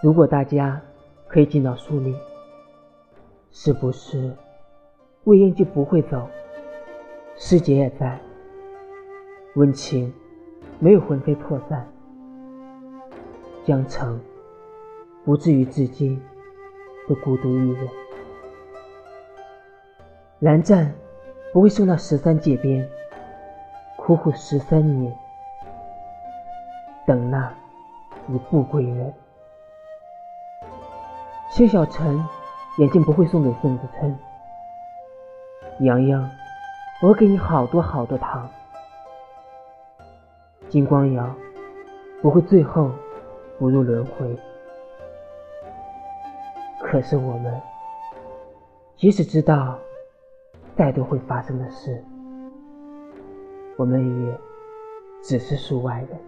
如果大家可以进到书里，是不是魏婴就不会走？师姐也在，温情没有魂飞魄散，江城不至于至今都孤独一人。蓝湛不会送到十三界边，苦苦十三年，等那一步归人。谢小晨眼镜不会送给宋子琛，洋洋，我给你好多好多糖。金光瑶不会最后不入轮回，可是我们即使知道再多会发生的事，我们也只是数外人。